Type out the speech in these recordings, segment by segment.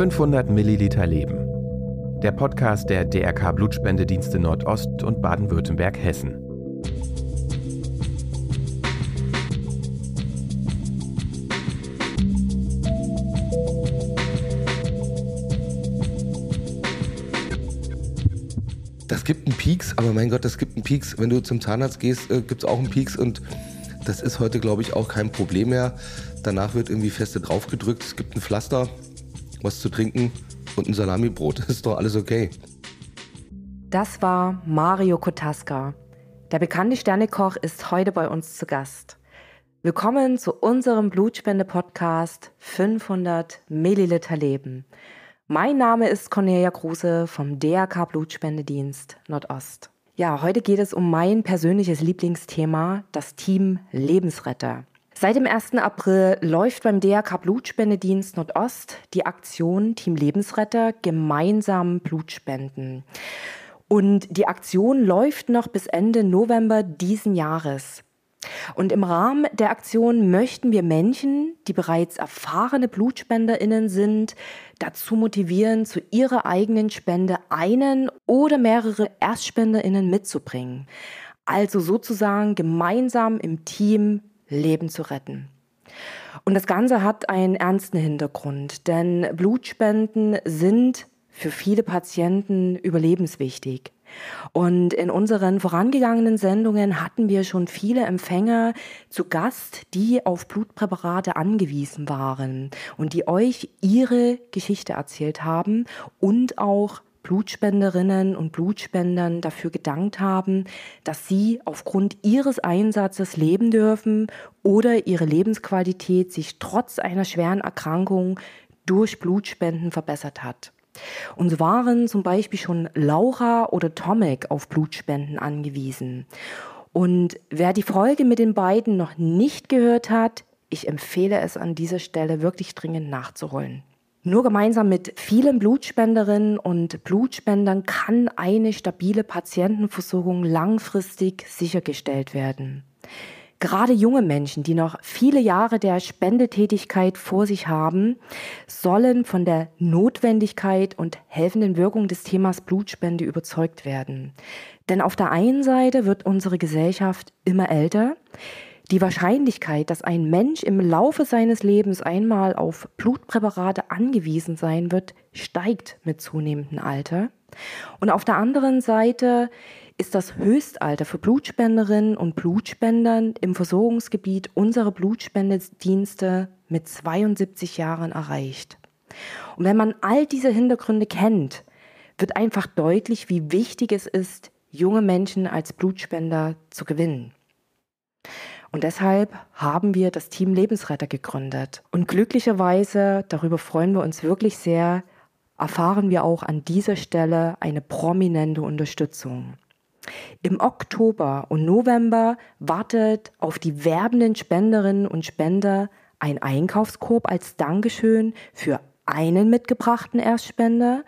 500 Milliliter Leben. Der Podcast der DRK Blutspendedienste Nordost und Baden-Württemberg-Hessen. Das gibt einen Peaks, aber mein Gott, das gibt einen Peaks. Wenn du zum Zahnarzt gehst, äh, gibt es auch einen Peaks und das ist heute, glaube ich, auch kein Problem mehr. Danach wird irgendwie feste draufgedrückt, es gibt ein Pflaster, was zu trinken und ein Salamibrot. Ist doch alles okay. Das war Mario Kotaska. Der bekannte Sternekoch ist heute bei uns zu Gast. Willkommen zu unserem Blutspende-Podcast 500 Milliliter Leben. Mein Name ist Cornelia Kruse vom DRK Blutspendedienst Nordost. Ja, heute geht es um mein persönliches Lieblingsthema, das Team Lebensretter. Seit dem 1. April läuft beim DRK Blutspendedienst Nordost die Aktion Team Lebensretter gemeinsam Blutspenden. Und die Aktion läuft noch bis Ende November diesen Jahres. Und im Rahmen der Aktion möchten wir Menschen, die bereits erfahrene BlutspenderInnen sind, dazu motivieren, zu ihrer eigenen Spende einen oder mehrere ErstspenderInnen mitzubringen. Also sozusagen gemeinsam im Team Leben zu retten. Und das Ganze hat einen ernsten Hintergrund, denn Blutspenden sind für viele Patienten überlebenswichtig. Und in unseren vorangegangenen Sendungen hatten wir schon viele Empfänger zu Gast, die auf Blutpräparate angewiesen waren und die euch ihre Geschichte erzählt haben und auch Blutspenderinnen und Blutspendern dafür gedankt haben, dass sie aufgrund ihres Einsatzes leben dürfen oder ihre Lebensqualität sich trotz einer schweren Erkrankung durch Blutspenden verbessert hat. Und so waren zum Beispiel schon Laura oder Tomek auf Blutspenden angewiesen. Und wer die Folge mit den beiden noch nicht gehört hat, ich empfehle es an dieser Stelle wirklich dringend nachzuholen. Nur gemeinsam mit vielen Blutspenderinnen und Blutspendern kann eine stabile Patientenversorgung langfristig sichergestellt werden. Gerade junge Menschen, die noch viele Jahre der Spendetätigkeit vor sich haben, sollen von der Notwendigkeit und helfenden Wirkung des Themas Blutspende überzeugt werden. Denn auf der einen Seite wird unsere Gesellschaft immer älter, die Wahrscheinlichkeit, dass ein Mensch im Laufe seines Lebens einmal auf Blutpräparate angewiesen sein wird, steigt mit zunehmendem Alter. Und auf der anderen Seite ist das Höchstalter für Blutspenderinnen und Blutspendern im Versorgungsgebiet unserer Blutspendedienste mit 72 Jahren erreicht. Und wenn man all diese Hintergründe kennt, wird einfach deutlich, wie wichtig es ist, junge Menschen als Blutspender zu gewinnen. Und deshalb haben wir das Team Lebensretter gegründet. Und glücklicherweise, darüber freuen wir uns wirklich sehr, erfahren wir auch an dieser Stelle eine prominente Unterstützung. Im Oktober und November wartet auf die werbenden Spenderinnen und Spender ein Einkaufskorb als Dankeschön für einen mitgebrachten Erstspender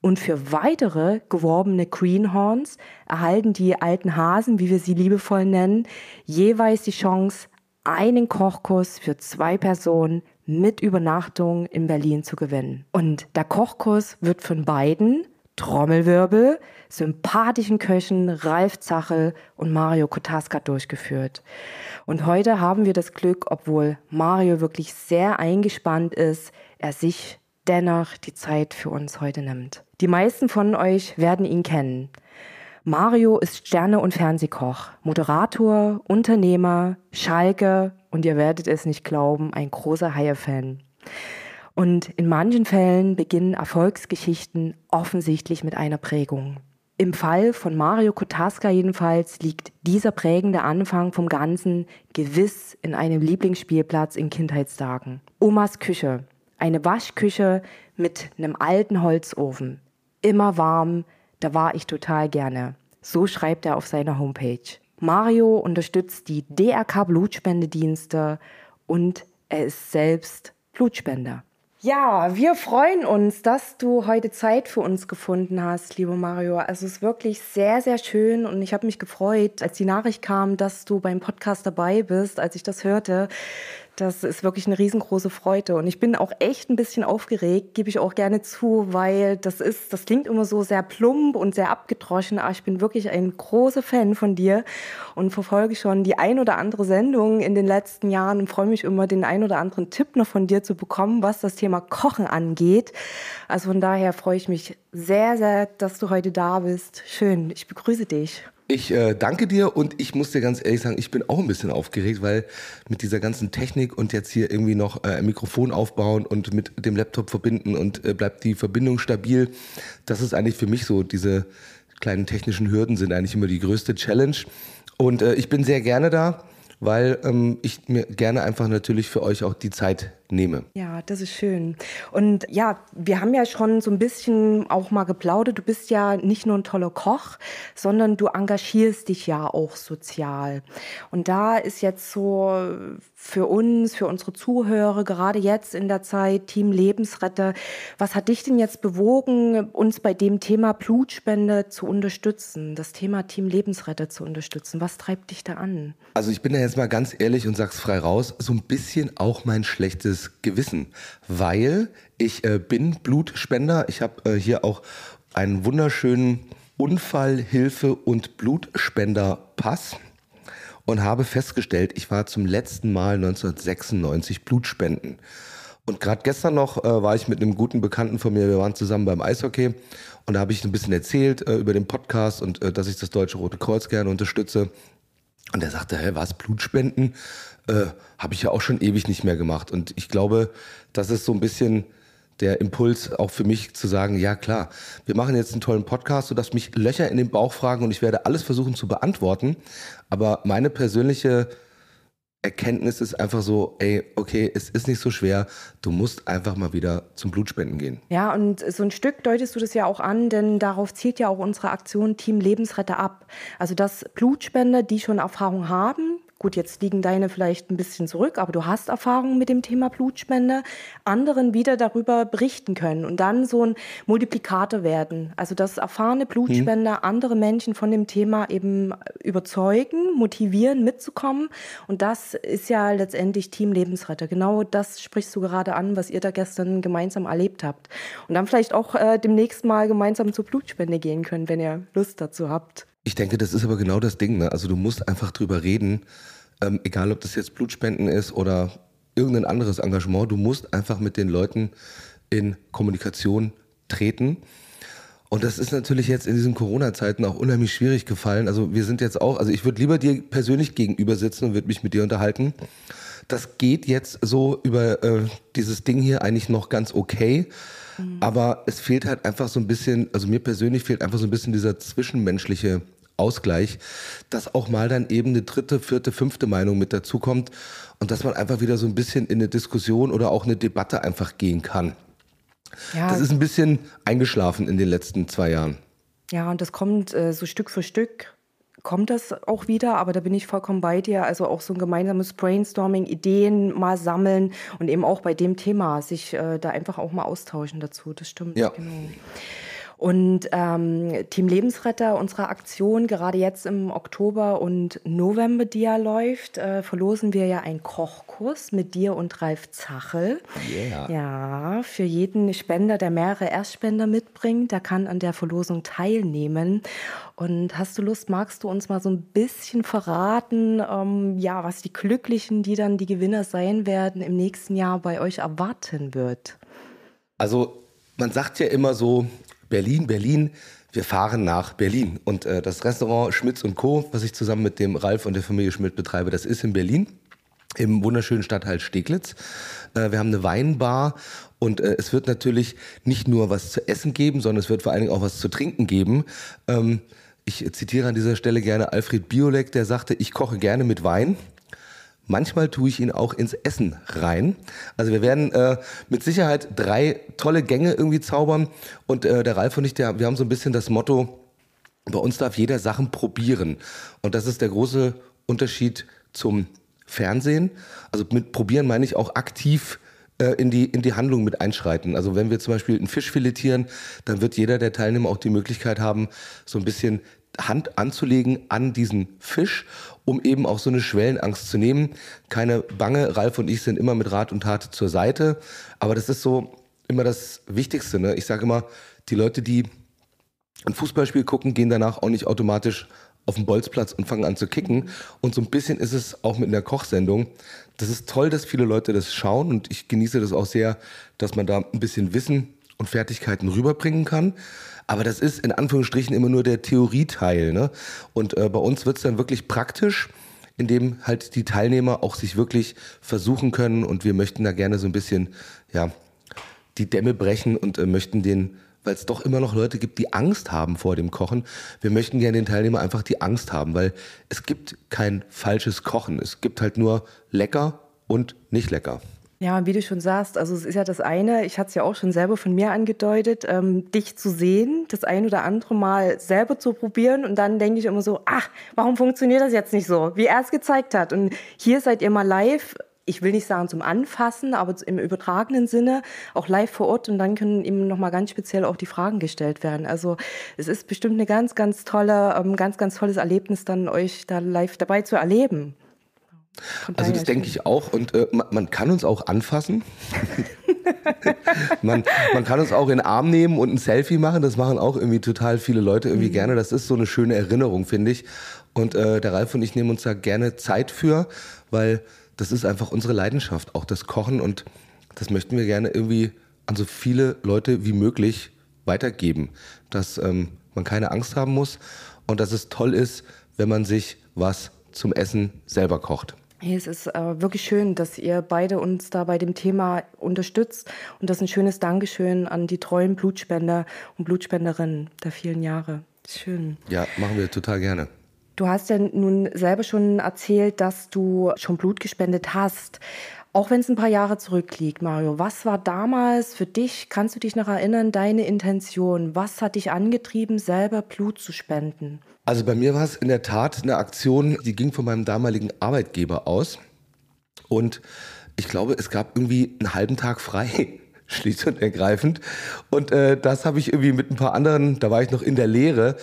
und für weitere geworbene Greenhorns erhalten die alten Hasen, wie wir sie liebevoll nennen, jeweils die Chance, einen Kochkurs für zwei Personen mit Übernachtung in Berlin zu gewinnen. Und der Kochkurs wird von beiden, Trommelwirbel, sympathischen Köchen Ralf Zachel und Mario Kotaska durchgeführt. Und heute haben wir das Glück, obwohl Mario wirklich sehr eingespannt ist, er sich dennoch die Zeit für uns heute nimmt. Die meisten von euch werden ihn kennen. Mario ist Sterne- und Fernsehkoch, Moderator, Unternehmer, Schalke und ihr werdet es nicht glauben, ein großer Haie-Fan. Und in manchen Fällen beginnen Erfolgsgeschichten offensichtlich mit einer Prägung. Im Fall von Mario Kotaska jedenfalls liegt dieser prägende Anfang vom Ganzen gewiss in einem Lieblingsspielplatz in Kindheitstagen. Omas Küche, eine Waschküche mit einem alten Holzofen. Immer warm, da war ich total gerne. So schreibt er auf seiner Homepage. Mario unterstützt die DRK Blutspendedienste und er ist selbst Blutspender. Ja, wir freuen uns, dass du heute Zeit für uns gefunden hast, lieber Mario. Also es ist wirklich sehr, sehr schön und ich habe mich gefreut, als die Nachricht kam, dass du beim Podcast dabei bist, als ich das hörte Das ist wirklich eine riesengroße Freude. Und ich bin auch echt ein bisschen aufgeregt, gebe ich auch gerne zu, weil das ist, das klingt immer so sehr plump und sehr abgedroschen, aber ich bin wirklich ein großer Fan von dir und verfolge schon die ein oder andere Sendung in den letzten Jahren und freue mich immer, den ein oder anderen Tipp noch von dir zu bekommen, was das Thema Kochen angeht. Also von daher freue ich mich sehr, sehr, dass du heute da bist. Schön. Ich begrüße dich. Ich äh, danke dir und ich muss dir ganz ehrlich sagen, ich bin auch ein bisschen aufgeregt, weil mit dieser ganzen Technik und jetzt hier irgendwie noch äh, ein Mikrofon aufbauen und mit dem Laptop verbinden und äh, bleibt die Verbindung stabil, das ist eigentlich für mich so, diese kleinen technischen Hürden sind eigentlich immer die größte Challenge. Und äh, ich bin sehr gerne da, weil ähm, ich mir gerne einfach natürlich für euch auch die Zeit nehme. Ja, das ist schön. Und ja, wir haben ja schon so ein bisschen auch mal geplaudert. Du bist ja nicht nur ein toller Koch, sondern du engagierst dich ja auch sozial. Und da ist jetzt so für uns, für unsere Zuhörer, gerade jetzt in der Zeit Team Lebensretter, was hat dich denn jetzt bewogen, uns bei dem Thema Blutspende zu unterstützen, das Thema Team Lebensretter zu unterstützen? Was treibt dich da an? Also ich bin da jetzt mal ganz ehrlich und sag's frei raus, so ein bisschen auch mein schlechtes schlechtes Gewissen, weil ich äh, bin Blutspender. Ich habe äh, hier auch einen wunderschönen Unfallhilfe- und Blutspenderpass und habe festgestellt, ich war zum letzten Mal 1996 Blutspenden. Und gerade gestern noch äh, war ich mit einem guten Bekannten von mir, wir waren zusammen beim Eishockey und da habe ich ein bisschen erzählt äh, über den Podcast und äh, dass ich das Deutsche Rote Kreuz gerne unterstütze. Und er sagte, hä, was, Blutspenden? Äh, Habe ich ja auch schon ewig nicht mehr gemacht. Und ich glaube, das ist so ein bisschen der Impuls auch für mich zu sagen, ja klar, wir machen jetzt einen tollen Podcast, sodass mich Löcher in den Bauch fragen und ich werde alles versuchen zu beantworten. Aber meine persönliche Erkenntnis ist einfach so, ey, okay, es ist nicht so schwer, du musst einfach mal wieder zum Blutspenden gehen. Ja, und so ein Stück deutest du das ja auch an, denn darauf zielt ja auch unsere Aktion Team Lebensretter ab. Also dass Blutspender, die schon Erfahrung haben, Gut, jetzt liegen deine vielleicht ein bisschen zurück, aber du hast Erfahrungen mit dem Thema Blutspende, anderen wieder darüber berichten können und dann so ein Multiplikator werden. Also dass erfahrene Blutspender hm. andere Menschen von dem Thema eben überzeugen, motivieren, mitzukommen. Und das ist ja letztendlich Team Lebensretter. Genau das sprichst du gerade an, was ihr da gestern gemeinsam erlebt habt. Und dann vielleicht auch äh, demnächst mal gemeinsam zur Blutspende gehen können, wenn ihr Lust dazu habt. Ich denke, das ist aber genau das Ding. Ne? Also du musst einfach drüber reden, ähm, egal ob das jetzt Blutspenden ist oder irgendein anderes Engagement. Du musst einfach mit den Leuten in Kommunikation treten. Und das ist natürlich jetzt in diesen Corona-Zeiten auch unheimlich schwierig gefallen. Also wir sind jetzt auch, also ich würde lieber dir persönlich gegenüber sitzen und würde mich mit dir unterhalten. Das geht jetzt so über äh, dieses Ding hier eigentlich noch ganz okay. Mhm. Aber es fehlt halt einfach so ein bisschen, also mir persönlich fehlt einfach so ein bisschen dieser zwischenmenschliche Ausgleich, dass auch mal dann eben eine dritte, vierte, fünfte Meinung mit dazukommt und dass man einfach wieder so ein bisschen in eine Diskussion oder auch eine Debatte einfach gehen kann. Ja. Das ist ein bisschen eingeschlafen in den letzten zwei Jahren. Ja, und das kommt äh, so Stück für Stück kommt das auch wieder, aber da bin ich vollkommen bei dir. Also auch so ein gemeinsames Brainstorming, Ideen mal sammeln und eben auch bei dem Thema sich äh, da einfach auch mal austauschen dazu. Das stimmt. Ja. Genau. Und ähm, Team Lebensretter, unsere Aktion, gerade jetzt im Oktober und November, die ja läuft, äh, verlosen wir ja einen Kochkurs mit dir und Ralf Zachel. Yeah. Ja, für jeden Spender, der mehrere Erstspender mitbringt, der kann an der Verlosung teilnehmen. Und hast du Lust, magst du uns mal so ein bisschen verraten, ähm, ja, was die Glücklichen, die dann die Gewinner sein werden, im nächsten Jahr bei euch erwarten wird? Also man sagt ja immer so, Berlin, Berlin, wir fahren nach Berlin. Und äh, das Restaurant Schmitz und Co., was ich zusammen mit dem Ralf und der Familie Schmidt betreibe, das ist in Berlin, im wunderschönen Stadtteil Steglitz. Äh, wir haben eine Weinbar und äh, es wird natürlich nicht nur was zu essen geben, sondern es wird vor allen Dingen auch was zu trinken geben. Ähm, ich zitiere an dieser Stelle gerne Alfred Biolek, der sagte, ich koche gerne mit Wein. Manchmal tue ich ihn auch ins Essen rein. Also wir werden äh, mit Sicherheit drei tolle Gänge irgendwie zaubern. Und äh, der Ralf und ich, der, wir haben so ein bisschen das Motto, bei uns darf jeder Sachen probieren. Und das ist der große Unterschied zum Fernsehen. Also mit probieren meine ich auch aktiv äh, in die, in die Handlung mit einschreiten. Also wenn wir zum Beispiel einen Fisch filetieren, dann wird jeder der Teilnehmer auch die Möglichkeit haben, so ein bisschen Hand anzulegen an diesen Fisch, um eben auch so eine Schwellenangst zu nehmen. Keine Bange, Ralf und ich sind immer mit Rat und Tat zur Seite, aber das ist so immer das Wichtigste. Ne? Ich sage immer, die Leute, die ein Fußballspiel gucken, gehen danach auch nicht automatisch auf den Bolzplatz und fangen an zu kicken. Und so ein bisschen ist es auch mit einer Kochsendung. Das ist toll, dass viele Leute das schauen und ich genieße das auch sehr, dass man da ein bisschen Wissen und Fertigkeiten rüberbringen kann. Aber das ist in Anführungsstrichen immer nur der Theorieteil. Ne? Und äh, bei uns wird es dann wirklich praktisch, indem halt die Teilnehmer auch sich wirklich versuchen können. Und wir möchten da gerne so ein bisschen ja, die Dämme brechen und äh, möchten den weil es doch immer noch Leute gibt, die Angst haben vor dem Kochen. Wir möchten gerne den Teilnehmern einfach die Angst haben, weil es gibt kein falsches Kochen. Es gibt halt nur lecker und nicht lecker. Ja, wie du schon sagst, also es ist ja das eine, ich hatte es ja auch schon selber von mir angedeutet, ähm, dich zu sehen, das ein oder andere Mal selber zu probieren und dann denke ich immer so, ach, warum funktioniert das jetzt nicht so, wie er es gezeigt hat. Und hier seid ihr mal live, ich will nicht sagen zum Anfassen, aber im übertragenen Sinne auch live vor Ort und dann können ihm nochmal ganz speziell auch die Fragen gestellt werden. Also es ist bestimmt eine ganz, ganz tolle, ähm, ganz, ganz tolles Erlebnis, dann euch da live dabei zu erleben. Also das denke ich auch. Und äh, man, man, kann uns auch anfassen. man, man kann uns auch in den Arm nehmen und ein Selfie machen. Das machen auch irgendwie total viele Leute irgendwie mhm. gerne. Das ist so eine schöne Erinnerung, finde ich. Und äh, der Ralf und ich nehmen uns da gerne Zeit für, weil das ist einfach unsere Leidenschaft, auch das Kochen. Und das möchten wir gerne irgendwie an so viele Leute wie möglich weitergeben. Dass ähm, man keine Angst haben muss und dass es toll ist, wenn man sich was zum Essen selber kocht. Hey, es ist äh, wirklich schön, dass ihr beide uns da bei dem Thema unterstützt. Und das ist ein schönes Dankeschön an die treuen Blutspender und Blutspenderinnen der vielen Jahre. Schön. Ja, machen wir total gerne. Du hast ja nun selber schon erzählt, dass du schon Blut gespendet hast. Auch wenn es ein paar Jahre zurückliegt, Mario, was war damals für dich, kannst du dich noch erinnern, deine Intention? Was hat dich angetrieben, selber Blut zu spenden? Also bei mir war es in der Tat eine Aktion, die ging von meinem damaligen Arbeitgeber aus. Und ich glaube, es gab irgendwie einen halben Tag frei, schlicht und ergreifend. Und äh, das habe ich irgendwie mit ein paar anderen, da war ich noch in der Lehre,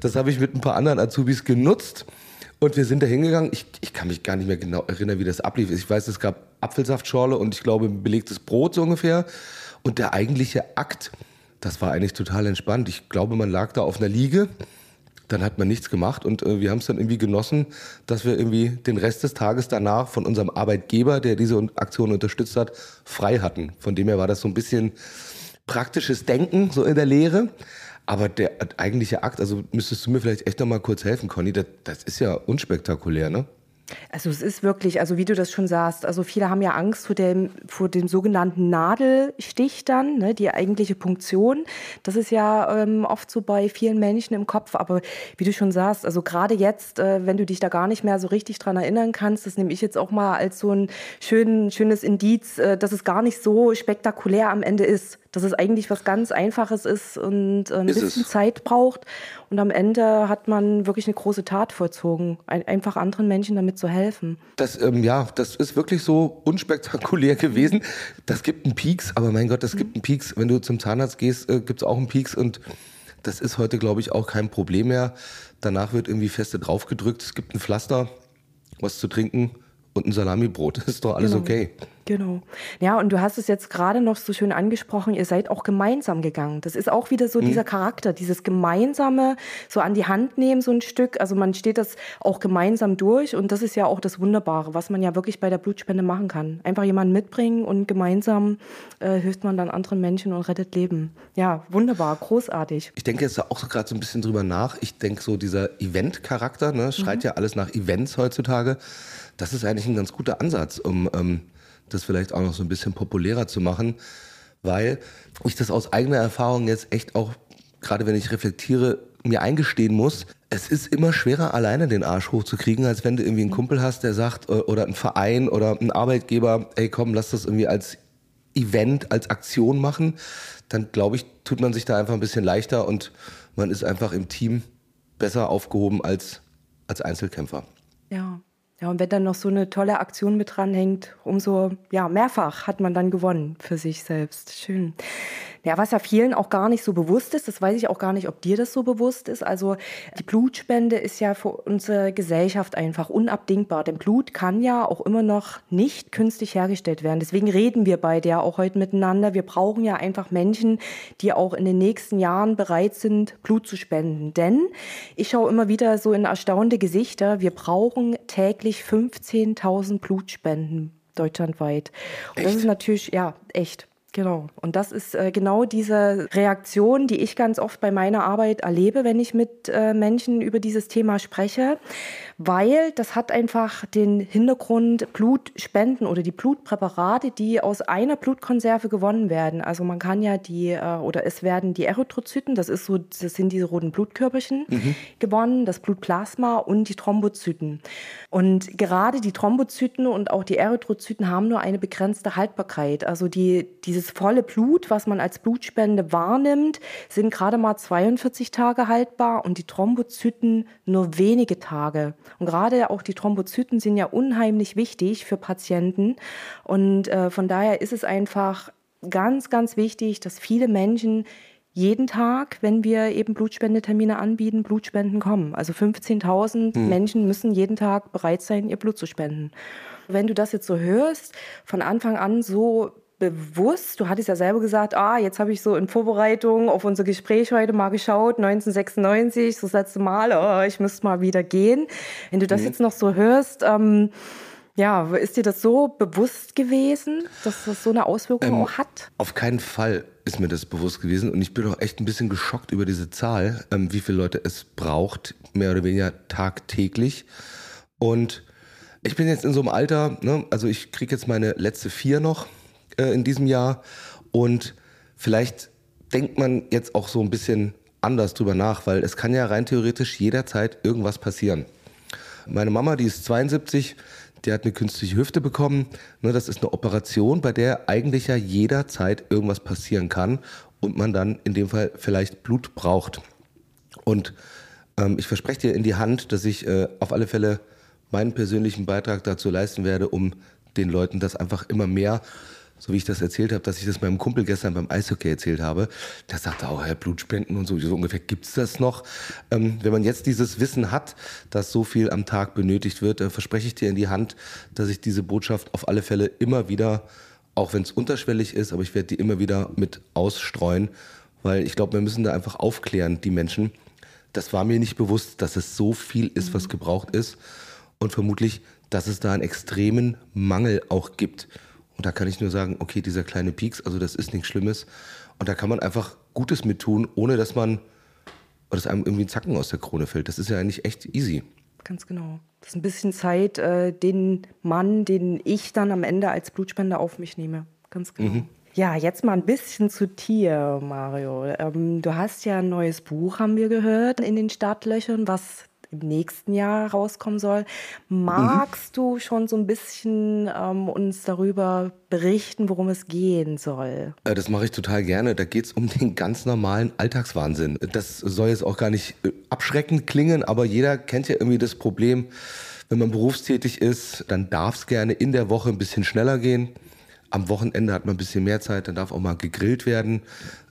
das habe ich mit ein paar anderen Azubis genutzt. Und wir sind da hingegangen. Ich, ich kann mich gar nicht mehr genau erinnern, wie das ablief. Ich weiß, es gab Apfelsaftschorle und ich glaube belegtes Brot so ungefähr. Und der eigentliche Akt, das war eigentlich total entspannt. Ich glaube, man lag da auf einer Liege dann hat man nichts gemacht und äh, wir haben es dann irgendwie genossen, dass wir irgendwie den Rest des Tages danach von unserem Arbeitgeber, der diese Aktion unterstützt hat, frei hatten. Von dem her war das so ein bisschen praktisches Denken so in der Lehre. Aber der eigentliche Akt, also müsstest du mir vielleicht echt noch mal kurz helfen, Conny, das, das ist ja unspektakulär, ne? Also es ist wirklich, also wie du das schon sagst, also viele haben ja Angst vor dem, vor dem sogenannten Nadelstich dann, ne, die eigentliche Punktion. Das ist ja ähm, oft so bei vielen Menschen im Kopf, aber wie du schon sagst, also gerade jetzt, äh, wenn du dich da gar nicht mehr so richtig dran erinnern kannst, das nehme ich jetzt auch mal als so ein schön, schönes Indiz, äh, dass es gar nicht so spektakulär am Ende ist dass es eigentlich was ganz Einfaches ist und äh, ein ist bisschen es? Zeit braucht. Und am Ende hat man wirklich eine große Tat vollzogen, ein, einfach anderen Menschen damit zu helfen. Das, ähm, ja, das ist wirklich so unspektakulär gewesen. Das gibt einen Peaks, aber mein Gott, das gibt einen Peaks. Wenn du zum Zahnarzt gehst, äh, gibt es auch einen Peaks und das ist heute, glaube ich, auch kein Problem mehr. Danach wird irgendwie feste draufgedrückt. Es gibt ein Pflaster, was zu trinken und ein Salamibrot. Ist doch alles genau. okay. Genau. Ja, und du hast es jetzt gerade noch so schön angesprochen, ihr seid auch gemeinsam gegangen. Das ist auch wieder so mhm. dieser Charakter, dieses gemeinsame, so an die Hand nehmen, so ein Stück. Also man steht das auch gemeinsam durch und das ist ja auch das Wunderbare, was man ja wirklich bei der Blutspende machen kann. Einfach jemanden mitbringen und gemeinsam äh, hilft man dann anderen Menschen und rettet Leben. Ja, wunderbar, großartig. Ich denke jetzt auch gerade so ein bisschen drüber nach. Ich denke so dieser Event-Charakter, ne, schreit mhm. ja alles nach Events heutzutage. Das ist eigentlich ein ganz guter Ansatz, um ähm, das vielleicht auch noch so ein bisschen populärer zu machen, weil ich das aus eigener Erfahrung jetzt echt auch, gerade wenn ich reflektiere, mir eingestehen muss, es ist immer schwerer, alleine den Arsch hochzukriegen, als wenn du irgendwie einen Kumpel hast, der sagt, äh, oder einen Verein oder einen Arbeitgeber, ey komm, lass das irgendwie als Event, als Aktion machen. Dann glaube ich, tut man sich da einfach ein bisschen leichter und man ist einfach im Team besser aufgehoben als als Einzelkämpfer. Ja, ja, und wenn dann noch so eine tolle Aktion mit dranhängt, umso ja, mehrfach hat man dann gewonnen für sich selbst. Schön. Ja, was ja vielen auch gar nicht so bewusst ist, das weiß ich auch gar nicht, ob dir das so bewusst ist. Also die Blutspende ist ja für unsere Gesellschaft einfach unabdingbar. Denn Blut kann ja auch immer noch nicht künstlich hergestellt werden. Deswegen reden wir beide ja auch heute miteinander. Wir brauchen ja einfach Menschen, die auch in den nächsten Jahren bereit sind, Blut zu spenden. Denn ich schaue immer wieder so in erstaunte Gesichter. Wir brauchen täglich 15.000 Blutspenden deutschlandweit. Und echt? das ist natürlich, ja, echt. Genau. Und das ist äh, genau diese Reaktion, die ich ganz oft bei meiner Arbeit erlebe, wenn ich mit äh, Menschen über dieses Thema spreche weil das hat einfach den Hintergrund Blutspenden oder die Blutpräparate, die aus einer Blutkonserve gewonnen werden. Also man kann ja die äh, oder es werden die Erythrozyten, das ist so, das sind diese roten Blutkörperchen mhm. gewonnen, das Blutplasma und die Thrombozyten. Und gerade die Thrombozyten und auch die Erythrozyten haben nur eine begrenzte Haltbarkeit. Also die, dieses volle Blut, was man als Blutspende wahrnimmt, sind gerade mal 42 Tage haltbar und die Thrombozyten nur wenige Tage. Und gerade auch die Thrombozyten sind ja unheimlich wichtig für Patienten. Und äh, von daher ist es einfach ganz, ganz wichtig, dass viele Menschen jeden Tag, wenn wir eben Blutspendetermine anbieten, Blutspenden kommen. Also 15.000 hm. Menschen müssen jeden Tag bereit sein, ihr Blut zu spenden. Wenn du das jetzt so hörst, von Anfang an so bewusst, du hattest ja selber gesagt, ah, jetzt habe ich so in Vorbereitung auf unser Gespräch heute mal geschaut, 1996, so das letzte Mal, oh, ich müsste mal wieder gehen. Wenn du das mhm. jetzt noch so hörst, ähm, ja, ist dir das so bewusst gewesen, dass das so eine Auswirkung ähm, auch hat? Auf keinen Fall ist mir das bewusst gewesen und ich bin auch echt ein bisschen geschockt über diese Zahl, ähm, wie viele Leute es braucht, mehr oder weniger tagtäglich. Und ich bin jetzt in so einem Alter, ne, also ich kriege jetzt meine letzte vier noch äh, in diesem Jahr. Und vielleicht denkt man jetzt auch so ein bisschen anders drüber nach, weil es kann ja rein theoretisch jederzeit irgendwas passieren. Meine Mama, die ist 72, die hat eine künstliche Hüfte bekommen. Ne, das ist eine Operation, bei der eigentlich ja jederzeit irgendwas passieren kann und man dann in dem Fall vielleicht Blut braucht. Und ähm, ich verspreche dir in die Hand, dass ich äh, auf alle Fälle meinen persönlichen Beitrag dazu leisten werde, um den Leuten das einfach immer mehr so wie ich das erzählt habe, dass ich das meinem Kumpel gestern beim Eishockey erzählt habe, der sagte auch, Herr Blutspenden und so, so ungefähr gibt's das noch. Ähm, wenn man jetzt dieses Wissen hat, dass so viel am Tag benötigt wird, äh, verspreche ich dir in die Hand, dass ich diese Botschaft auf alle Fälle immer wieder, auch wenn es unterschwellig ist, aber ich werde die immer wieder mit ausstreuen, weil ich glaube, wir müssen da einfach aufklären, die Menschen. Das war mir nicht bewusst, dass es so viel ist, was gebraucht ist und vermutlich, dass es da einen extremen Mangel auch gibt. Und da kann ich nur sagen, okay, dieser kleine Pieks, also das ist nichts Schlimmes. Und da kann man einfach Gutes mit tun, ohne dass man, dass einem irgendwie ein Zacken aus der Krone fällt. Das ist ja eigentlich echt easy. Ganz genau. Das ist ein bisschen Zeit, äh, den Mann, den ich dann am Ende als Blutspender auf mich nehme. Ganz genau. Mhm. Ja, jetzt mal ein bisschen zu dir, Mario. Ähm, du hast ja ein neues Buch, haben wir gehört, in den Startlöchern, was im nächsten Jahr rauskommen soll. Magst mhm. du schon so ein bisschen ähm, uns darüber berichten, worum es gehen soll? Äh, das mache ich total gerne. Da geht es um den ganz normalen Alltagswahnsinn. Das soll jetzt auch gar nicht äh, abschreckend klingen, aber jeder kennt ja irgendwie das Problem, wenn man berufstätig ist, dann darf es gerne in der Woche ein bisschen schneller gehen. Am Wochenende hat man ein bisschen mehr Zeit, dann darf auch mal gegrillt werden.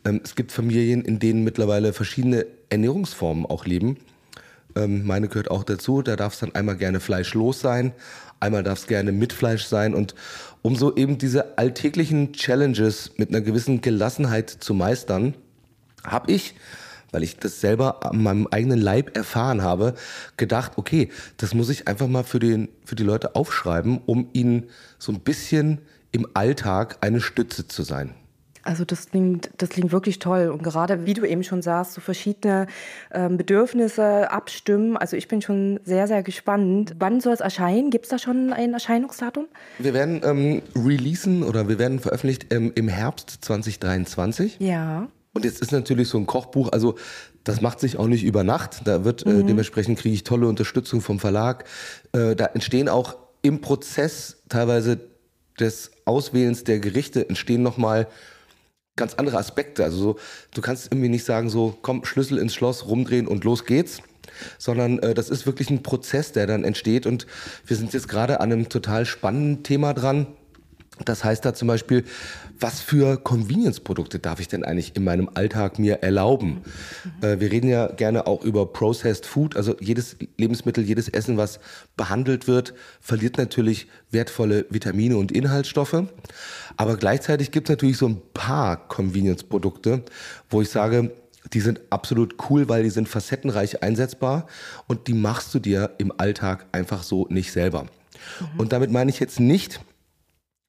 Ähm, es gibt Familien, in denen mittlerweile verschiedene Ernährungsformen auch leben. Ähm, meine gehört auch dazu. Da darf es dann einmal gerne fleischlos sein, einmal darf es gerne mit Fleisch sein. Und um so eben diese alltäglichen Challenges mit einer gewissen Gelassenheit zu meistern, habe ich weil ich das selber an meinem eigenen Leib erfahren habe, gedacht, okay, das muss ich einfach mal für, den, für die Leute aufschreiben, um ihnen so ein bisschen im Alltag eine Stütze zu sein. Also das klingt, das klingt wirklich toll. Und gerade, wie du eben schon sagst, so verschiedene ähm, Bedürfnisse abstimmen. Also ich bin schon sehr, sehr gespannt. Wann soll es erscheinen? Gibt es da schon ein Erscheinungsdatum? Wir werden ähm, releasen oder wir werden veröffentlicht ähm, im Herbst 2023. Ja. Und jetzt ist natürlich so ein Kochbuch, also das macht sich auch nicht über Nacht. Da wird äh, mhm. dementsprechend kriege ich tolle Unterstützung vom Verlag. Äh, da entstehen auch im Prozess teilweise des Auswählens der Gerichte entstehen nochmal ganz andere Aspekte. Also so, du kannst irgendwie nicht sagen, so komm, Schlüssel ins Schloss, rumdrehen und los geht's. Sondern äh, das ist wirklich ein Prozess, der dann entsteht. Und wir sind jetzt gerade an einem total spannenden Thema dran. Das heißt da zum Beispiel, was für Convenience-Produkte darf ich denn eigentlich in meinem Alltag mir erlauben? Mhm. Äh, wir reden ja gerne auch über Processed Food, also jedes Lebensmittel, jedes Essen, was behandelt wird, verliert natürlich wertvolle Vitamine und Inhaltsstoffe. Aber gleichzeitig gibt es natürlich so ein paar Convenience-Produkte, wo ich sage, die sind absolut cool, weil die sind facettenreich einsetzbar und die machst du dir im Alltag einfach so nicht selber. Mhm. Und damit meine ich jetzt nicht,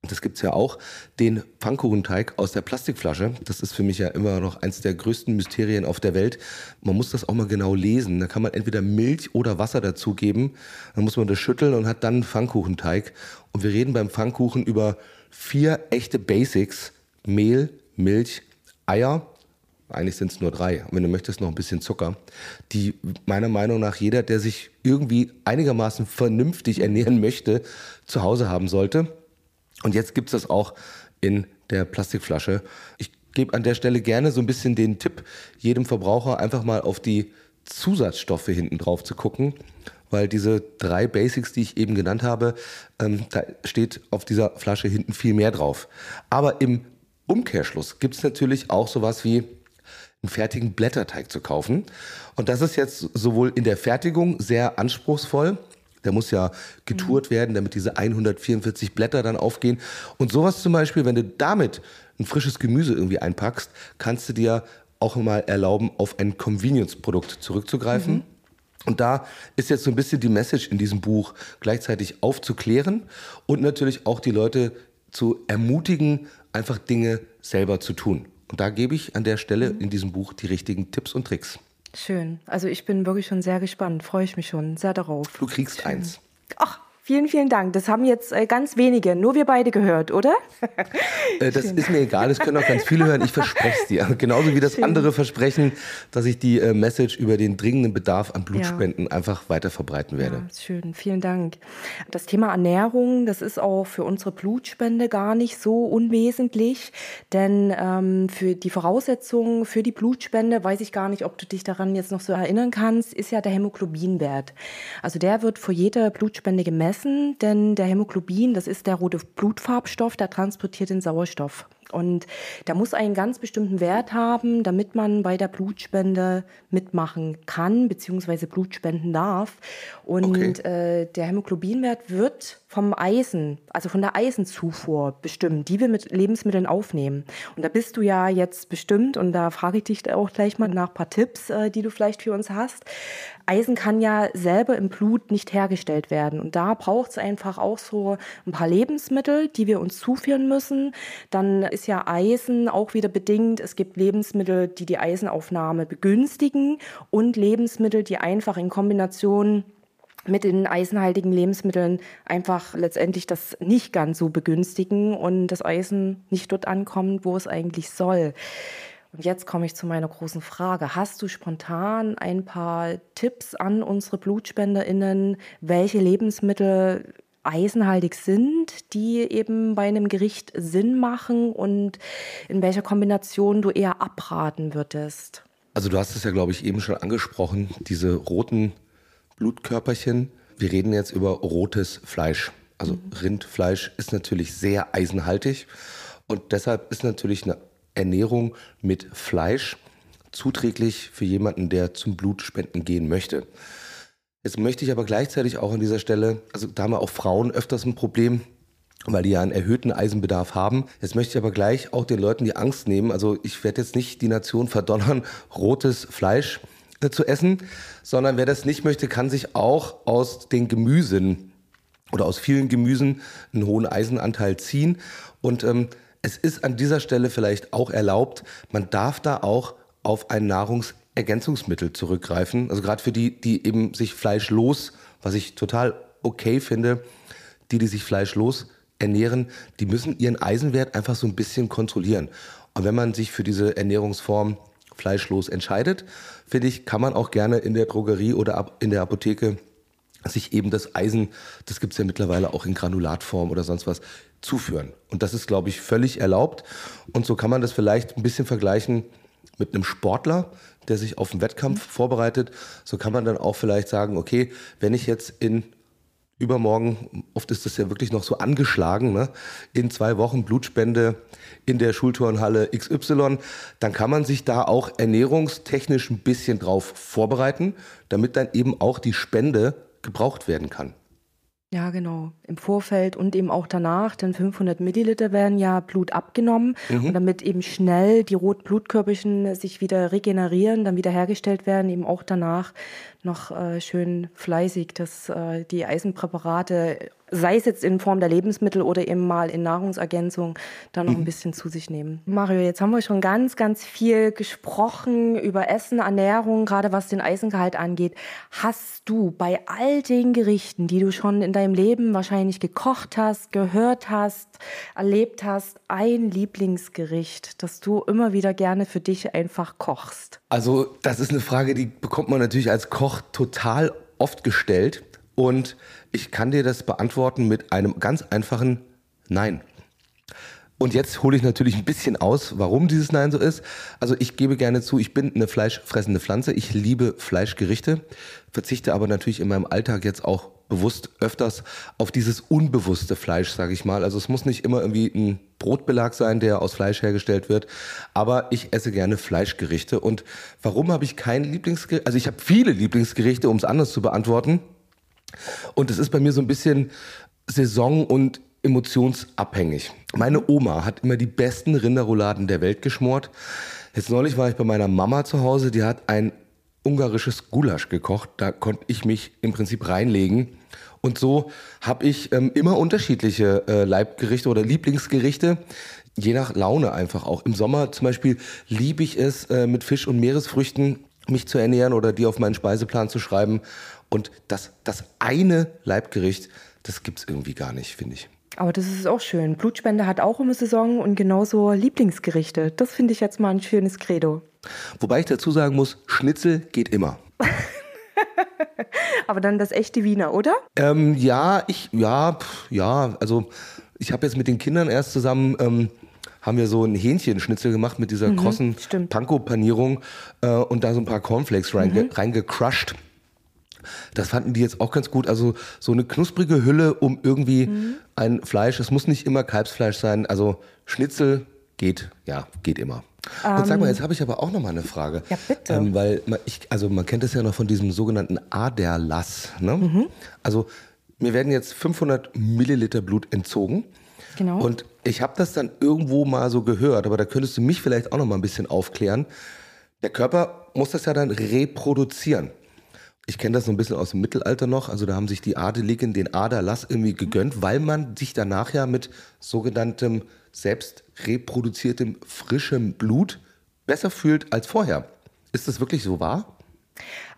das gibt es ja auch, den Pfannkuchenteig aus der Plastikflasche. Das ist für mich ja immer noch eins der größten Mysterien auf der Welt. Man muss das auch mal genau lesen. Da kann man entweder Milch oder Wasser dazugeben. Dann muss man das schütteln und hat dann einen Pfannkuchenteig. Und wir reden beim Pfannkuchen über vier echte Basics. Mehl, Milch, Eier. Eigentlich sind es nur drei. Und wenn du möchtest, noch ein bisschen Zucker. Die meiner Meinung nach jeder, der sich irgendwie einigermaßen vernünftig ernähren möchte, zu Hause haben sollte. Und jetzt gibt es das auch in der Plastikflasche. Ich gebe an der Stelle gerne so ein bisschen den Tipp, jedem Verbraucher einfach mal auf die Zusatzstoffe hinten drauf zu gucken, weil diese drei Basics, die ich eben genannt habe, ähm, da steht auf dieser Flasche hinten viel mehr drauf. Aber im Umkehrschluss gibt es natürlich auch sowas wie einen fertigen Blätterteig zu kaufen. Und das ist jetzt sowohl in der Fertigung sehr anspruchsvoll, der muss ja getourt mhm. werden, damit diese 144 Blätter dann aufgehen. Und sowas zum Beispiel, wenn du damit ein frisches Gemüse irgendwie einpackst, kannst du dir auch mal erlauben, auf ein Convenience-Produkt zurückzugreifen. Mhm. Und da ist jetzt so ein bisschen die Message in diesem Buch, gleichzeitig aufzuklären und natürlich auch die Leute zu ermutigen, einfach Dinge selber zu tun. Und da gebe ich an der Stelle mhm. in diesem Buch die richtigen Tipps und Tricks. Schön. Also ich bin wirklich schon sehr gespannt. Freue ich mich schon sehr darauf. Du kriegst Schön. eins. Ach, Vielen, vielen Dank. Das haben jetzt äh, ganz wenige, nur wir beide gehört, oder? Äh, das ist mir egal, das können auch ganz viele hören. Ich verspreche es dir. Genauso wie das Schön. andere versprechen, dass ich die äh, Message über den dringenden Bedarf an Blutspenden ja. einfach weiter verbreiten werde. Ja, schön, vielen Dank. Das Thema Ernährung, das ist auch für unsere Blutspende gar nicht so unwesentlich, denn ähm, für die Voraussetzungen für die Blutspende, weiß ich gar nicht, ob du dich daran jetzt noch so erinnern kannst, ist ja der Hämoglobinwert. Also der wird vor jeder Blutspende gemessen messen, denn der Hämoglobin, das ist der rote Blutfarbstoff, der transportiert den Sauerstoff. Und der muss einen ganz bestimmten Wert haben, damit man bei der Blutspende mitmachen kann, beziehungsweise Blutspenden darf. Und okay. äh, der Hämoglobinwert wird vom Eisen, also von der Eisenzufuhr bestimmt, die wir mit Lebensmitteln aufnehmen. Und da bist du ja jetzt bestimmt, und da frage ich dich auch gleich mal nach ein paar Tipps, äh, die du vielleicht für uns hast. Eisen kann ja selber im Blut nicht hergestellt werden. Und da braucht es einfach auch so ein paar Lebensmittel, die wir uns zuführen müssen. Dann ist ja Eisen auch wieder bedingt. Es gibt Lebensmittel, die die Eisenaufnahme begünstigen und Lebensmittel, die einfach in Kombination mit den eisenhaltigen Lebensmitteln einfach letztendlich das nicht ganz so begünstigen und das Eisen nicht dort ankommt, wo es eigentlich soll. Und jetzt komme ich zu meiner großen Frage. Hast du spontan ein paar Tipps an unsere BlutspenderInnen, welche Lebensmittel eisenhaltig sind, die eben bei einem Gericht Sinn machen und in welcher Kombination du eher abraten würdest? Also du hast es ja, glaube ich, eben schon angesprochen, diese roten Blutkörperchen. Wir reden jetzt über rotes Fleisch. Also mhm. Rindfleisch ist natürlich sehr eisenhaltig und deshalb ist natürlich eine Ernährung mit Fleisch zuträglich für jemanden, der zum Blutspenden gehen möchte. Jetzt möchte ich aber gleichzeitig auch an dieser Stelle, also da haben wir auch Frauen öfters ein Problem, weil die ja einen erhöhten Eisenbedarf haben. Jetzt möchte ich aber gleich auch den Leuten die Angst nehmen. Also ich werde jetzt nicht die Nation verdonnern, rotes Fleisch äh, zu essen, sondern wer das nicht möchte, kann sich auch aus den Gemüsen oder aus vielen Gemüsen einen hohen Eisenanteil ziehen. Und ähm, es ist an dieser Stelle vielleicht auch erlaubt, man darf da auch auf ein Nahrungsergänzungsmittel zurückgreifen. Also gerade für die, die eben sich fleischlos, was ich total okay finde, die, die sich fleischlos ernähren, die müssen ihren Eisenwert einfach so ein bisschen kontrollieren. Und wenn man sich für diese Ernährungsform fleischlos entscheidet, finde ich, kann man auch gerne in der Drogerie oder in der Apotheke sich eben das Eisen, das gibt es ja mittlerweile auch in Granulatform oder sonst was, zuführen. Und das ist, glaube ich, völlig erlaubt. Und so kann man das vielleicht ein bisschen vergleichen mit einem Sportler, der sich auf einen Wettkampf vorbereitet. So kann man dann auch vielleicht sagen, okay, wenn ich jetzt in übermorgen, oft ist das ja wirklich noch so angeschlagen, ne? in zwei Wochen Blutspende in der Schulturnhalle XY, dann kann man sich da auch ernährungstechnisch ein bisschen drauf vorbereiten, damit dann eben auch die Spende gebraucht werden kann. Ja, genau. Im Vorfeld und eben auch danach, denn 500 Milliliter werden ja Blut abgenommen mhm. und damit eben schnell die roten Blutkörperchen sich wieder regenerieren, dann wieder hergestellt werden, eben auch danach noch äh, schön fleißig, dass äh, die Eisenpräparate sei es jetzt in Form der Lebensmittel oder eben mal in Nahrungsergänzung, dann noch ein mhm. bisschen zu sich nehmen. Mario, jetzt haben wir schon ganz, ganz viel gesprochen über Essen, Ernährung, gerade was den Eisengehalt angeht. Hast du bei all den Gerichten, die du schon in deinem Leben wahrscheinlich gekocht hast, gehört hast, erlebt hast, ein Lieblingsgericht, das du immer wieder gerne für dich einfach kochst? Also, das ist eine Frage, die bekommt man natürlich als Koch total oft gestellt. Und ich kann dir das beantworten mit einem ganz einfachen Nein. Und jetzt hole ich natürlich ein bisschen aus, warum dieses Nein so ist. Also ich gebe gerne zu, ich bin eine fleischfressende Pflanze. Ich liebe Fleischgerichte, verzichte aber natürlich in meinem Alltag jetzt auch bewusst öfters auf dieses unbewusste Fleisch, sage ich mal. Also es muss nicht immer irgendwie ein Brotbelag sein, der aus Fleisch hergestellt wird, aber ich esse gerne Fleischgerichte. Und warum habe ich kein Lieblingsgericht? Also ich habe viele Lieblingsgerichte, um es anders zu beantworten. Und es ist bei mir so ein bisschen Saison- und emotionsabhängig. Meine Oma hat immer die besten Rinderrouladen der Welt geschmort. Jetzt neulich war ich bei meiner Mama zu Hause, die hat ein ungarisches Gulasch gekocht. Da konnte ich mich im Prinzip reinlegen. Und so habe ich ähm, immer unterschiedliche äh, Leibgerichte oder Lieblingsgerichte, je nach Laune einfach auch. Im Sommer zum Beispiel liebe ich es, äh, mit Fisch und Meeresfrüchten mich zu ernähren oder die auf meinen Speiseplan zu schreiben. Und das, das eine Leibgericht, das gibt es irgendwie gar nicht, finde ich. Aber das ist auch schön. Blutspende hat auch immer Saison und genauso Lieblingsgerichte. Das finde ich jetzt mal ein schönes Credo. Wobei ich dazu sagen muss, Schnitzel geht immer. Aber dann das echte Wiener, oder? Ähm, ja, ich, ja, ja, also ich habe jetzt mit den Kindern erst zusammen, ähm, haben wir so ein Hähnchenschnitzel gemacht mit dieser mhm, krossen Panko-Panierung äh, und da so ein paar Cornflakes reinge mhm. reingecrushed. Das fanden die jetzt auch ganz gut. Also so eine knusprige Hülle um irgendwie mhm. ein Fleisch. Es muss nicht immer Kalbsfleisch sein. Also Schnitzel geht, ja, geht immer. Und sag mal, ähm, jetzt habe ich aber auch noch mal eine Frage. Ja, bitte. Ähm, weil man, ich, also man kennt es ja noch von diesem sogenannten Aderlass. Ne? Mhm. Also mir werden jetzt 500 Milliliter Blut entzogen. Genau. Und ich habe das dann irgendwo mal so gehört, aber da könntest du mich vielleicht auch noch mal ein bisschen aufklären. Der Körper muss das ja dann reproduzieren. Ich kenne das so ein bisschen aus dem Mittelalter noch. Also da haben sich die Adeligen den Aderlass irgendwie gegönnt, weil man sich danach ja mit sogenanntem selbst reproduziertem frischem Blut besser fühlt als vorher. Ist das wirklich so wahr?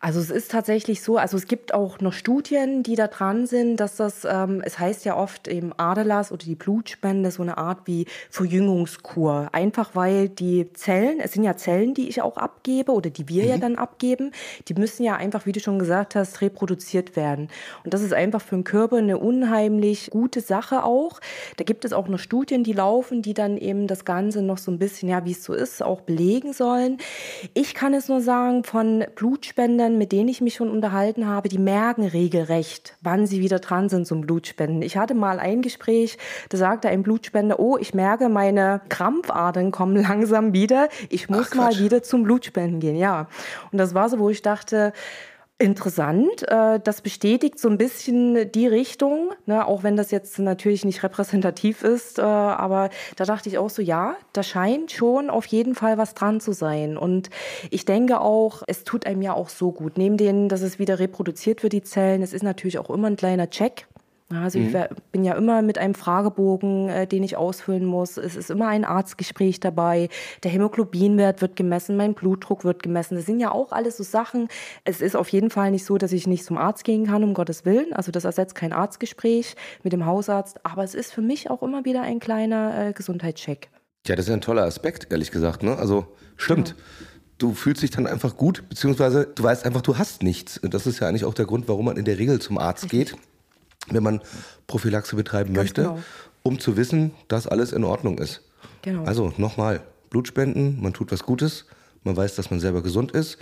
Also es ist tatsächlich so, also es gibt auch noch Studien, die da dran sind, dass das, ähm, es heißt ja oft eben Aderlass oder die Blutspende so eine Art wie Verjüngungskur. Einfach weil die Zellen, es sind ja Zellen, die ich auch abgebe oder die wir mhm. ja dann abgeben, die müssen ja einfach, wie du schon gesagt hast, reproduziert werden. Und das ist einfach für den Körper eine unheimlich gute Sache auch. Da gibt es auch noch Studien, die laufen, die dann eben das Ganze noch so ein bisschen, ja, wie es so ist, auch belegen sollen. Ich kann es nur sagen, von Blutspendern Eltern, mit denen ich mich schon unterhalten habe, die merken regelrecht, wann sie wieder dran sind zum Blutspenden. Ich hatte mal ein Gespräch, da sagte ein Blutspender, oh, ich merke, meine Krampfadern kommen langsam wieder. Ich muss Ach, mal wieder zum Blutspenden gehen. Ja. Und das war so, wo ich dachte, interessant. Äh, das bestätigt so ein bisschen die Richtung, ne, auch wenn das jetzt natürlich nicht repräsentativ ist. Äh, aber da dachte ich auch so, ja, da scheint schon auf jeden Fall was dran zu sein. Und ich denke auch, es tut einem ja auch so gut. Neben dem, dass es wieder reproduziert wird, die Zellen, es ist natürlich auch immer ein kleiner Check. Also mhm. ich bin ja immer mit einem Fragebogen, äh, den ich ausfüllen muss. Es ist immer ein Arztgespräch dabei. Der Hämoglobinwert wird gemessen, mein Blutdruck wird gemessen. Das sind ja auch alles so Sachen. Es ist auf jeden Fall nicht so, dass ich nicht zum Arzt gehen kann, um Gottes Willen. Also das ersetzt kein Arztgespräch mit dem Hausarzt. Aber es ist für mich auch immer wieder ein kleiner äh, Gesundheitscheck. Ja, das ist ein toller Aspekt, ehrlich gesagt. Ne? Also stimmt. Ja du fühlst dich dann einfach gut, beziehungsweise du weißt einfach, du hast nichts. Und das ist ja eigentlich auch der Grund, warum man in der Regel zum Arzt geht wenn man Prophylaxe betreiben Ganz möchte, genau. um zu wissen, dass alles in Ordnung ist. Genau. Also nochmal, Blutspenden, man tut was Gutes, man weiß, dass man selber gesund ist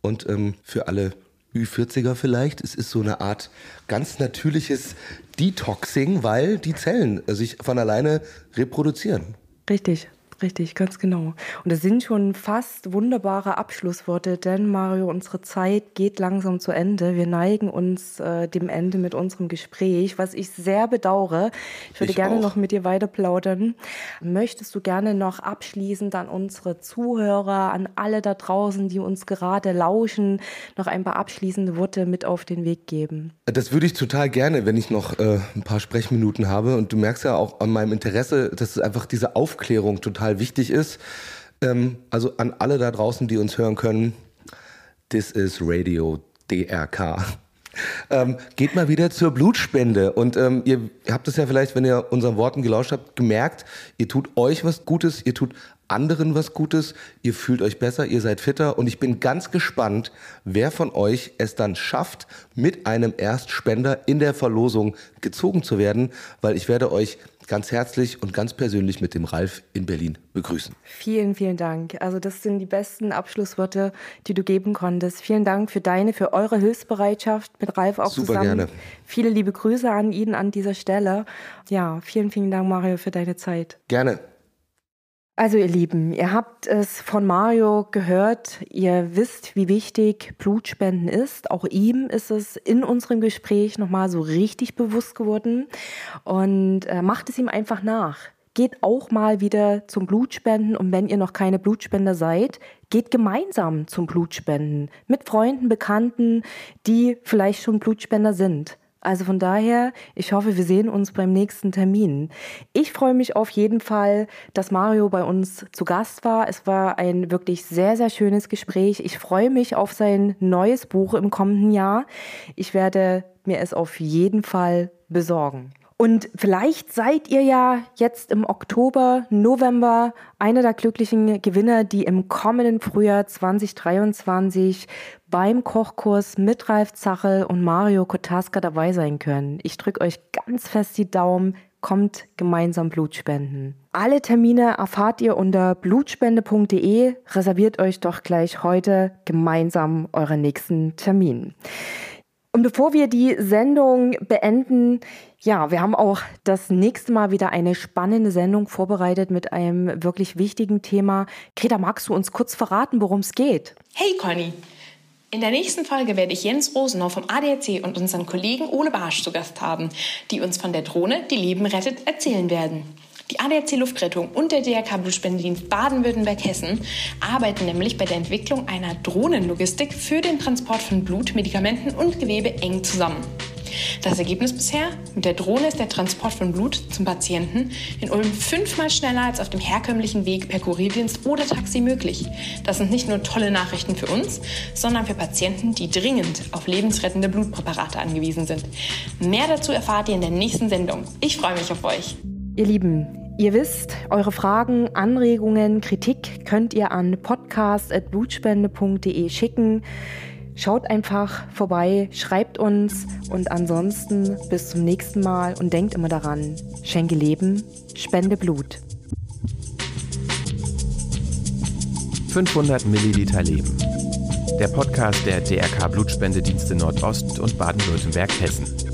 und ähm, für alle Ü40er vielleicht. Es ist so eine Art ganz natürliches Detoxing, weil die Zellen sich von alleine reproduzieren. Richtig. Richtig, ganz genau. Und das sind schon fast wunderbare Abschlussworte, denn Mario, unsere Zeit geht langsam zu Ende. Wir neigen uns äh, dem Ende mit unserem Gespräch, was ich sehr bedauere. Ich würde ich gerne auch. noch mit dir weiter plaudern. Möchtest du gerne noch abschließend an unsere Zuhörer, an alle da draußen, die uns gerade lauschen, noch ein paar abschließende Worte mit auf den Weg geben? Das würde ich total gerne, wenn ich noch äh, ein paar Sprechminuten habe. Und du merkst ja auch an meinem Interesse, dass es einfach diese Aufklärung total total wichtig ist. Ähm, also an alle da draußen, die uns hören können, this is Radio DRK. Ähm, geht mal wieder zur Blutspende. Und ähm, ihr habt es ja vielleicht, wenn ihr unseren Worten gelauscht habt, gemerkt, ihr tut euch was Gutes, ihr tut anderen was Gutes, ihr fühlt euch besser, ihr seid fitter. Und ich bin ganz gespannt, wer von euch es dann schafft, mit einem Erstspender in der Verlosung gezogen zu werden, weil ich werde euch ganz herzlich und ganz persönlich mit dem Ralf in Berlin begrüßen. Vielen, vielen Dank. Also das sind die besten Abschlussworte, die du geben konntest. Vielen Dank für deine, für eure Hilfsbereitschaft mit Ralf auch Super zusammen. Gerne. Viele liebe Grüße an ihn an dieser Stelle. Ja, vielen, vielen Dank, Mario, für deine Zeit. Gerne. Also ihr Lieben, ihr habt es von Mario gehört, ihr wisst, wie wichtig Blutspenden ist. Auch ihm ist es in unserem Gespräch nochmal so richtig bewusst geworden und äh, macht es ihm einfach nach. Geht auch mal wieder zum Blutspenden und wenn ihr noch keine Blutspender seid, geht gemeinsam zum Blutspenden mit Freunden, Bekannten, die vielleicht schon Blutspender sind. Also von daher, ich hoffe, wir sehen uns beim nächsten Termin. Ich freue mich auf jeden Fall, dass Mario bei uns zu Gast war. Es war ein wirklich sehr, sehr schönes Gespräch. Ich freue mich auf sein neues Buch im kommenden Jahr. Ich werde mir es auf jeden Fall besorgen. Und vielleicht seid ihr ja jetzt im Oktober, November einer der glücklichen Gewinner, die im kommenden Frühjahr 2023 beim Kochkurs mit Ralf Zachel und Mario Kotaska dabei sein können. Ich drücke euch ganz fest die Daumen. Kommt gemeinsam Blut spenden. Alle Termine erfahrt ihr unter blutspende.de. Reserviert euch doch gleich heute gemeinsam euren nächsten Termin. Und bevor wir die Sendung beenden, ja, wir haben auch das nächste Mal wieder eine spannende Sendung vorbereitet mit einem wirklich wichtigen Thema. Greta, magst du uns kurz verraten, worum es geht? Hey Conny! In der nächsten Folge werde ich Jens Rosenau vom ADAC und unseren Kollegen Ole Barsch zu Gast haben, die uns von der Drohne, die Leben rettet, erzählen werden. Die ADAC Luftrettung und der DRK Blutspendedienst Baden-Württemberg-Hessen arbeiten nämlich bei der Entwicklung einer Drohnenlogistik für den Transport von Blut, Medikamenten und Gewebe eng zusammen. Das Ergebnis bisher? Mit der Drohne ist der Transport von Blut zum Patienten in Ulm fünfmal schneller als auf dem herkömmlichen Weg per Kurierdienst oder Taxi möglich. Das sind nicht nur tolle Nachrichten für uns, sondern für Patienten, die dringend auf lebensrettende Blutpräparate angewiesen sind. Mehr dazu erfahrt ihr in der nächsten Sendung. Ich freue mich auf euch. Ihr Lieben, Ihr wisst, eure Fragen, Anregungen, Kritik könnt ihr an podcast.blutspende.de schicken. Schaut einfach vorbei, schreibt uns und ansonsten bis zum nächsten Mal und denkt immer daran, schenke Leben, spende Blut. 500 Milliliter Leben. Der Podcast der DRK Blutspendedienste Nordost und Baden-Württemberg-Hessen.